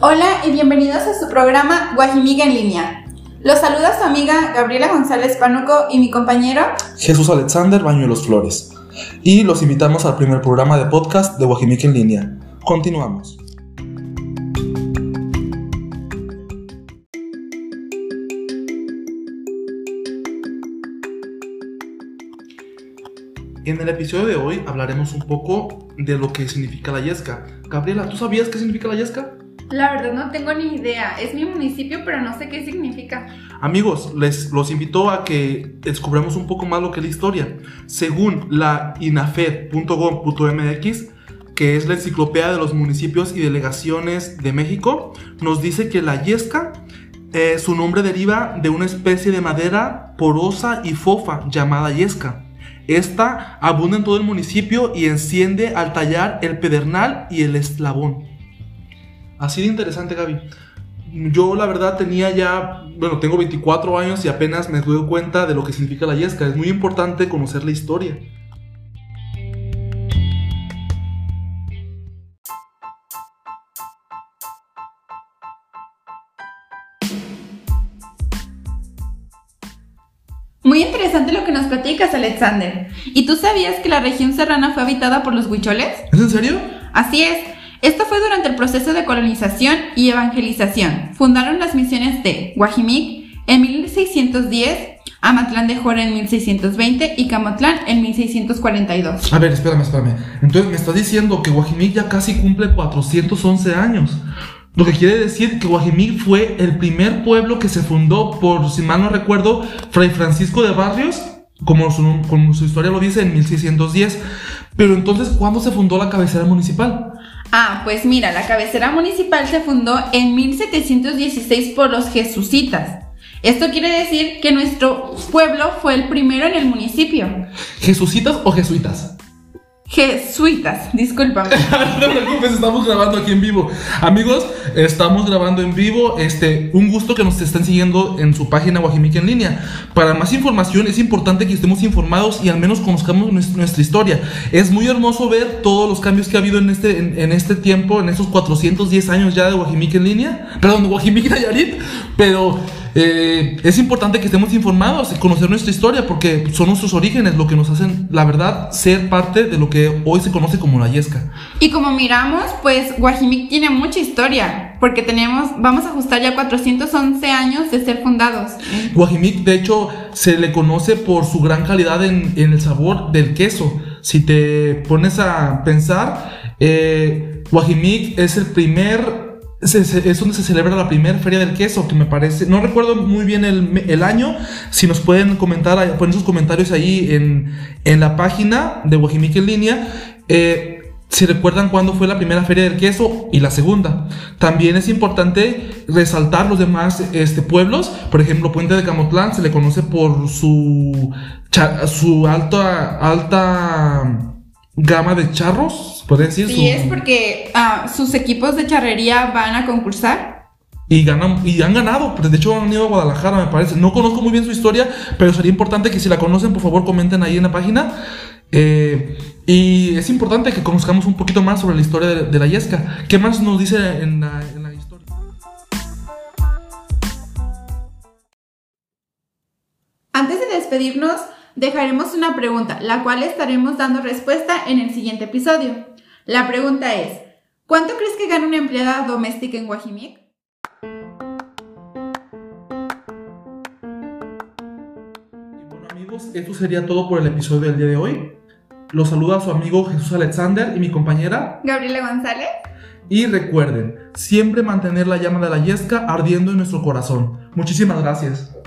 Hola y bienvenidos a su programa Guajimiga en línea. Los saluda su amiga Gabriela González Pánuco y mi compañero Jesús Alexander Bañuelos Flores. Y los invitamos al primer programa de podcast de Guajimica en línea. Continuamos. En el episodio de hoy hablaremos un poco de lo que significa la Yesca. Gabriela, ¿tú sabías qué significa la Yesca? La verdad no tengo ni idea. Es mi municipio, pero no sé qué significa. Amigos, les los invito a que descubramos un poco más lo que es la historia. Según la inafed.gov.mx, que es la enciclopedia de los municipios y delegaciones de México, nos dice que la yesca, eh, su nombre deriva de una especie de madera porosa y fofa llamada yesca. Esta abunda en todo el municipio y enciende al tallar el pedernal y el eslabón. Así de interesante, Gaby. Yo la verdad tenía ya, bueno, tengo 24 años y apenas me doy cuenta de lo que significa la yesca. Es muy importante conocer la historia. Muy interesante lo que nos platicas, Alexander. ¿Y tú sabías que la región serrana fue habitada por los huicholes? ¿Es en serio? Así es. Esto fue durante el proceso de colonización y evangelización. Fundaron las misiones de Guajimic en 1610, Amatlán de Jora en 1620 y Camotlán en 1642. A ver, espérame, espérame. Entonces me estás diciendo que Guajimic ya casi cumple 411 años. Lo que quiere decir que Guajimic fue el primer pueblo que se fundó por, si mal no recuerdo, Fray Francisco de Barrios, como su, como su historia lo dice, en 1610. Pero entonces, ¿cuándo se fundó la cabecera municipal? Ah, pues mira, la cabecera municipal se fundó en 1716 por los jesucitas. Esto quiere decir que nuestro pueblo fue el primero en el municipio. ¿Jesucitas o jesuitas? Jesuitas, discúlpame. no preocupes, estamos grabando aquí en vivo. Amigos, estamos grabando en vivo. Este, un gusto que nos estén siguiendo en su página Guajimica en línea. Para más información es importante que estemos informados y al menos conozcamos nuestra historia. Es muy hermoso ver todos los cambios que ha habido en este, en, este tiempo, en estos 410 años ya de Guajimica en línea. Perdón, Guajimica Nayarit. Pero eh, es importante que estemos informados y conocer nuestra historia porque son nuestros orígenes lo que nos hacen, la verdad, ser parte de lo que hoy se conoce como la Yesca. Y como miramos, pues Guajimic tiene mucha historia porque tenemos, vamos a ajustar ya 411 años de ser fundados. Guajimic, de hecho, se le conoce por su gran calidad en, el sabor del queso. Si te pones a pensar, eh, Guajimic es el primer es donde se celebra la primera feria del queso, que me parece, no recuerdo muy bien el, año, si nos pueden comentar, poner sus comentarios ahí en, en la página de Guajimique en línea, eh, si recuerdan cuándo fue la primera feria del queso y la segunda. También es importante resaltar los demás este, pueblos, por ejemplo, Puente de Camotlán se le conoce por su, su alta, alta gama de charros, puede decir. Sí, es porque ah, sus equipos de charrería van a concursar. Y, ganan, y han ganado, de hecho han ido a Guadalajara, me parece. No conozco muy bien su historia, pero sería importante que si la conocen, por favor, comenten ahí en la página. Eh, y es importante que conozcamos un poquito más sobre la historia de, la Yesca. ¿Qué más nos dice en la, en la historia? Antes de despedirnos, dejaremos una pregunta, la cual estaremos dando respuesta en el siguiente episodio. La pregunta es, ¿cuánto crees que gana una empleada doméstica en Guajimic? bueno amigos, esto sería todo por el episodio del día de hoy. Los saluda su amigo Jesús Alexander y mi compañera Gabriela González. Y recuerden, siempre mantener la llama de la yesca ardiendo en nuestro corazón. Muchísimas gracias.